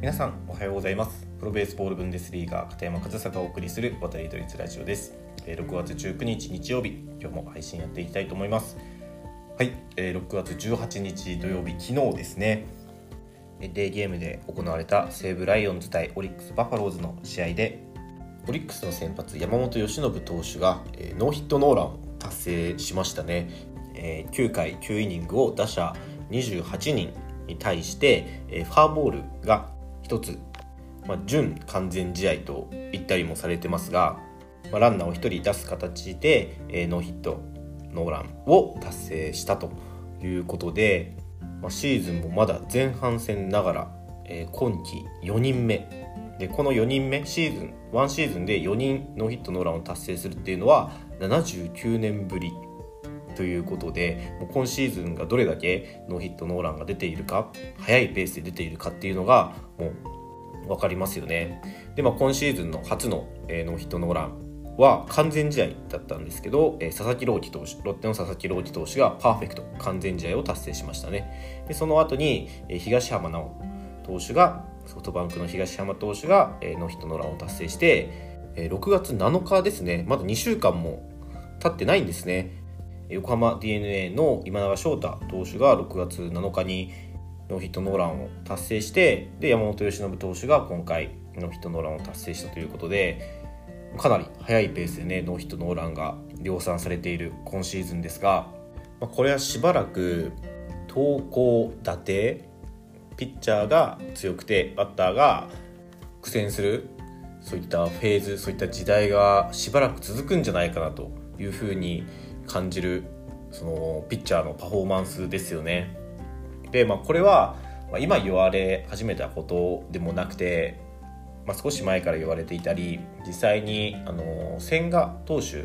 皆さんおはようございます。プロベースボールブンデスリーガー片山和沙がお送りする渡りドイツラジオです。6月19日日曜日今日も配信やっていきたいと思います。はい6月18日土曜日昨日ですね。デーゲームで行われた西武ライオンズ対オリックス・バファローズの試合でオリックスの先発山本由伸投手がノーヒットノーランを達成しましたね。9回9イニングを打者28人に対して、えファーボールが1つ、まあ、準完全試合と言ったりもされてますが、まあ、ランナーを1人出す形で、えノーヒットノーランを達成したということで、まあ、シーズンもまだ前半戦ながら、えー、今季4人目。でこの4人目シーズン1シーズンで4人ノーヒットノーランを達成するっていうのは79年ぶりということでもう今シーズンがどれだけノーヒットノーランが出ているか速いペースで出ているかっていうのがもう分かりますよね。で、まあ、今シーズンの初の、えー、ノーヒットノーランは完全試合だったんですけど、えー、佐々木朗希投手ロッテの佐々木朗希投手がパーフェクト完全試合を達成しましたね。でその後に、えー、東浜直投手がソフトバンクの東浜投手が、えー、ノーヒットノーランを達成して、えー、6月7日ですねまだ2週間も経ってないんですね。横浜 d n a の今永翔太投手が6月7日にノーヒットノーランを達成してで山本由伸投手が今回ノーヒットノーランを達成したということでかなり速いペースでねノーヒットノーランが量産されている今シーズンですが、まあ、これはしばらく投稿打てピッチャーが強くてバッターが苦戦するそういったフェーズそういった時代がしばらく続くんじゃないかなというふうに思います感じるそのピッチャーのパフォーマンスですよね。で、まあ、これは今言われ始めたことでもなくて、まあ、少し前から言われていたり実際にあの千賀投手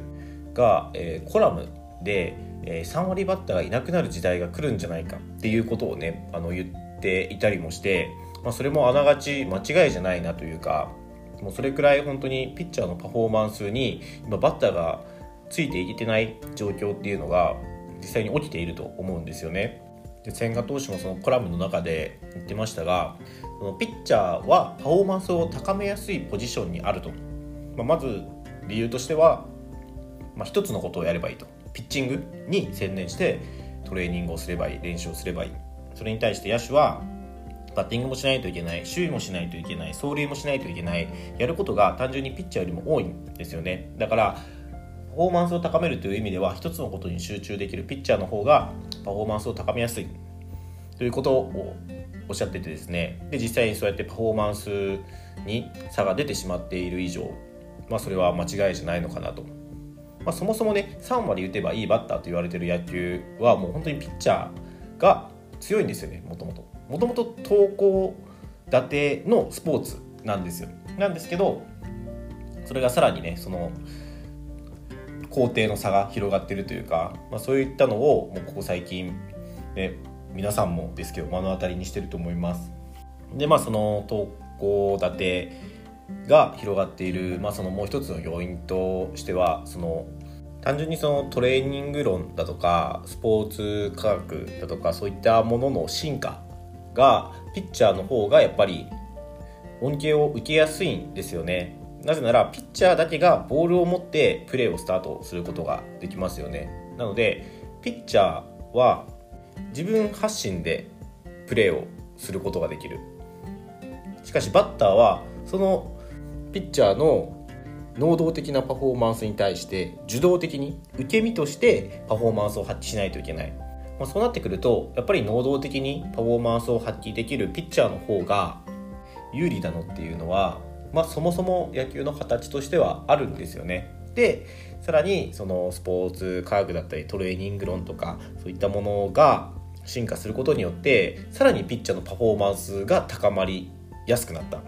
が、えー、コラムで、えー、3割バッターがいなくなる時代が来るんじゃないかっていうことをねあの言っていたりもして、まあ、それもあながち間違いじゃないなというかもうそれくらい本当にピッチャーのパフォーマンスに今バッターがついていけてない状況っていうのが実際に起きていると思うんですよね。で千賀投手もそのコラムの中で言ってましたがそのピッチャーはパフォーマンスを高めやすいポジションにあると、まあ、まず理由としては、まあ、一つのことをやればいいと。ピッチングに専念してトレーニングをすればいい練習をすればいい。それに対して野手はバッティングもしないといけない守備もしないといけない走塁もしないといけないやることが単純にピッチャーよりも多いんですよね。だからパフォーマンスを高めるという意味では一つのことに集中できるピッチャーの方がパフォーマンスを高めやすい。ということをおっしゃっててですね。で実際にそうやってパフォーマンスに差が出てしまっている以上、まあ、それは間違いじゃないのかなと、まあ、そもそもね3割打てばいいバッターと言われてる野球はもう本当にピッチャーが強いんですよねもともと。もともと投稿立てのスポーツなんですよ。なんですけどそれがさらにねその工程の差が広がってるというか、まあ、そういったのをもうここ最近、ね、皆さんもですけど目の当たりにしてると思います。でまあその投稿立てが広がっている、まあ、そのもう一つの要因としてはその単純にそのトレーニング論だとかスポーツ科学だとかそういったものの進化がピッチャーの方がやっぱり恩恵を受けやすいんですよね。なぜならピッチャーだけがボールを持ってプレーをスタートすることができますよね。なのでピッチャーは自分発信でプレーをすることができる。しかしバッターはそのピッチャーの能動的なパフォーマンスに対して受動的に受け身としてパフォーマンスを発揮しないといけない、まあ、そうなってくるとやっぱり能動的にパフォーマンスを発揮できるピッチャーの方が有利なのっていうのはまあ、そもそも野球の形としてはあるんですよね。でさらにそのスポーツ科学だったりトレーニング論とかそういったものが進化することによってさらにピッチャーのパフォーマンスが高まりやすくなった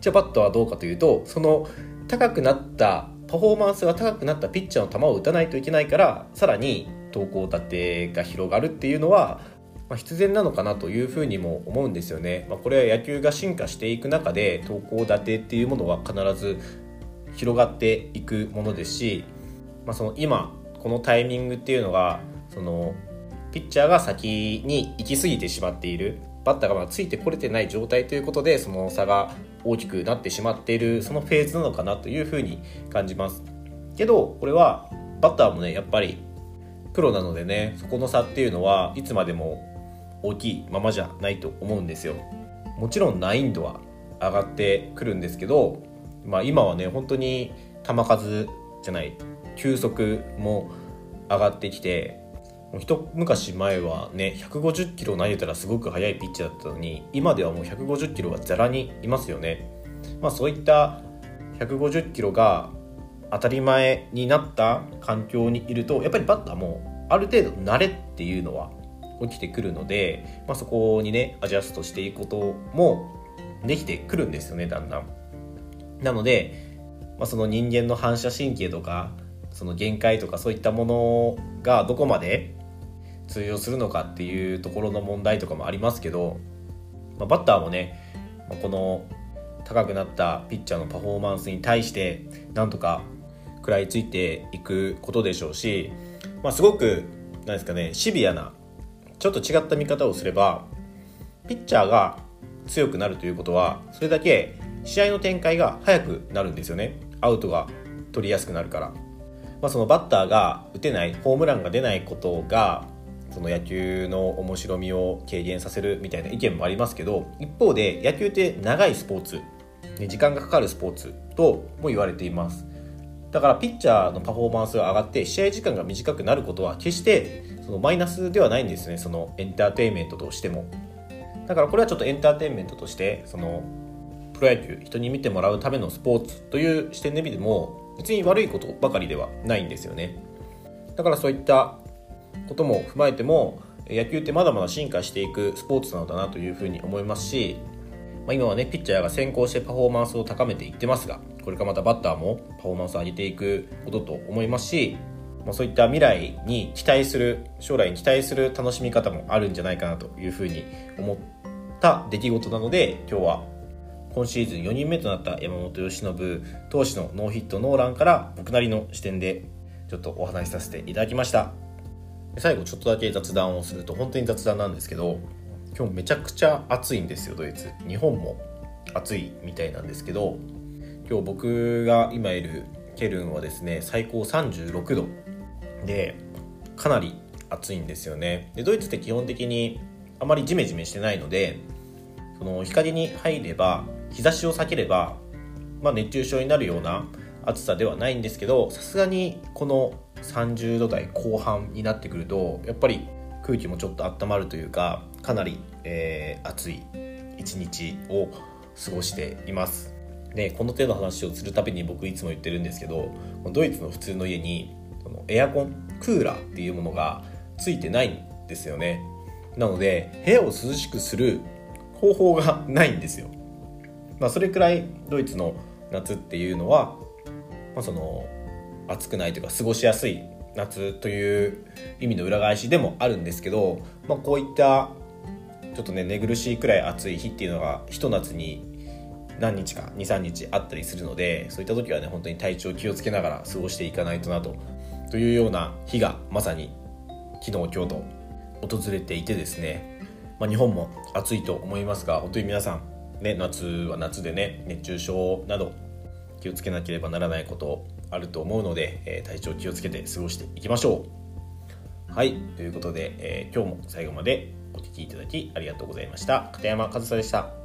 じゃあバットはどうかというとその高くなったパフォーマンスが高くなったピッチャーの球を打たないといけないからさらに投稿立てが広がるっていうのはまあ、必然なのかなというふうにも思うんですよね。まあ、これは野球が進化していく中で投稿立てっていうものは必ず広がっていくものですし、まあ、その今このタイミングっていうのがそのピッチャーが先に行き過ぎてしまっているバッターがまだついてこれてない状態ということでその差が大きくなってしまっているそのフェーズなのかなというふうに感じますけどこれはバッターもねやっぱりプロなのでねそこの差っていうのはいつまでも大きいままじゃないと思うんですよもちろん難易度は上がってくるんですけど、まあ、今はね本当に球数じゃない球速も上がってきて一昔前はね150キロ投げたらすごく速いピッチャーだったのに今ではもう150キロはざらにいますよね。まあ、そういった150キロが当たり前になった環境にいるとやっぱりバッターもある程度慣れっていうのは起きてくるので、まあ、そこにねアジャストしていくこともできてくるんですよねだんだん。なので、まあ、その人間の反射神経とかその限界とかそういったものがどこまで通用するのかっていうところの問題とかもありますけど、まあ、バッターもねこの高くなったピッチャーのパフォーマンスに対してなんとか食らいついていくことでしょうし、まあ、すごくなんですかねシビアなちょっと違った見方をすればピッチャーが強くなるということはそれだけ試合の展開が速くなるんですよね。アウトが取りやすくなるから、まあ、そのバッターが打てないホームランが出ないことがその野球の面白みを軽減させるみたいな意見もありますけど一方で野球って長いスポーツ時間がかかるスポーツとも言われています。だからピッチャーのパフォーマンスが上がって試合時間が短くなることは決してそのマイナスではないんですねそのエンターテインメントとしても。だからこれはちょっとエンターテインメントとしてそのプロ野球人に見てもらうためのスポーツという視点で見ても別に悪いことばかりではないんですよね。だからそういったことも踏まえても野球ってまだまだ進化していくスポーツなのだなというふうに思いますし、まあ、今はねピッチャーが先行してパフォーマンスを高めていってますがこれからまたバッターもパフォーマンスを上げていくことと思いますし、まあ、そういった未来に期待する将来に期待する楽しみ方もあるんじゃないかなというふうに思った出来事なので今日は今シーズン4人目となった山本由伸投手のノーヒットノーランから僕なりの視点でちょっとお話しさせていただきました。最後ちょっとだけ雑談をすると本当に雑談なんですけど今日めちゃくちゃ暑いんですよドイツ。日本も暑いみたいなんですけど今日僕が今いるケルンはですね最高36度。でかなり暑いんですよね。でドイツって基本的にあまりジメジメしてないのでその光に入れば日差しを避ければ、まあ、熱中症になるような暑さではないんですけどさすがにこの30度台後半になってくるとやっぱり空気もちょっと温まるというかかなり、えー、暑い一日を過ごしています。でこの手の話をするたびに僕いつも言ってるんですけどドイツの普通の家にそのエアコンクーラーっていうものがついてないんですよね。なので部屋を涼しくする方法がないんですよ、まあ、それくらいドイツの夏っていうのは、まあ、その暑くないというか過ごしやすい夏という意味の裏返しでもあるんですけど、まあ、こういったちょっとね寝苦しいくらい暑い日っていうのがひと夏に何日か23日あったりするのでそういった時はね本当に体調気をつけながら過ごしていかないとなとというような日がまさに昨日今日と訪れていてですね、まあ、日本も暑いと思いますが本当に皆さん、ね、夏は夏でね熱中症など気をつけなければならないことあると思うので、えー、体調気をつけて過ごしていきましょう。はい、ということで、えー、今日も最後までお聴きいただきありがとうございました。片山和沙でした。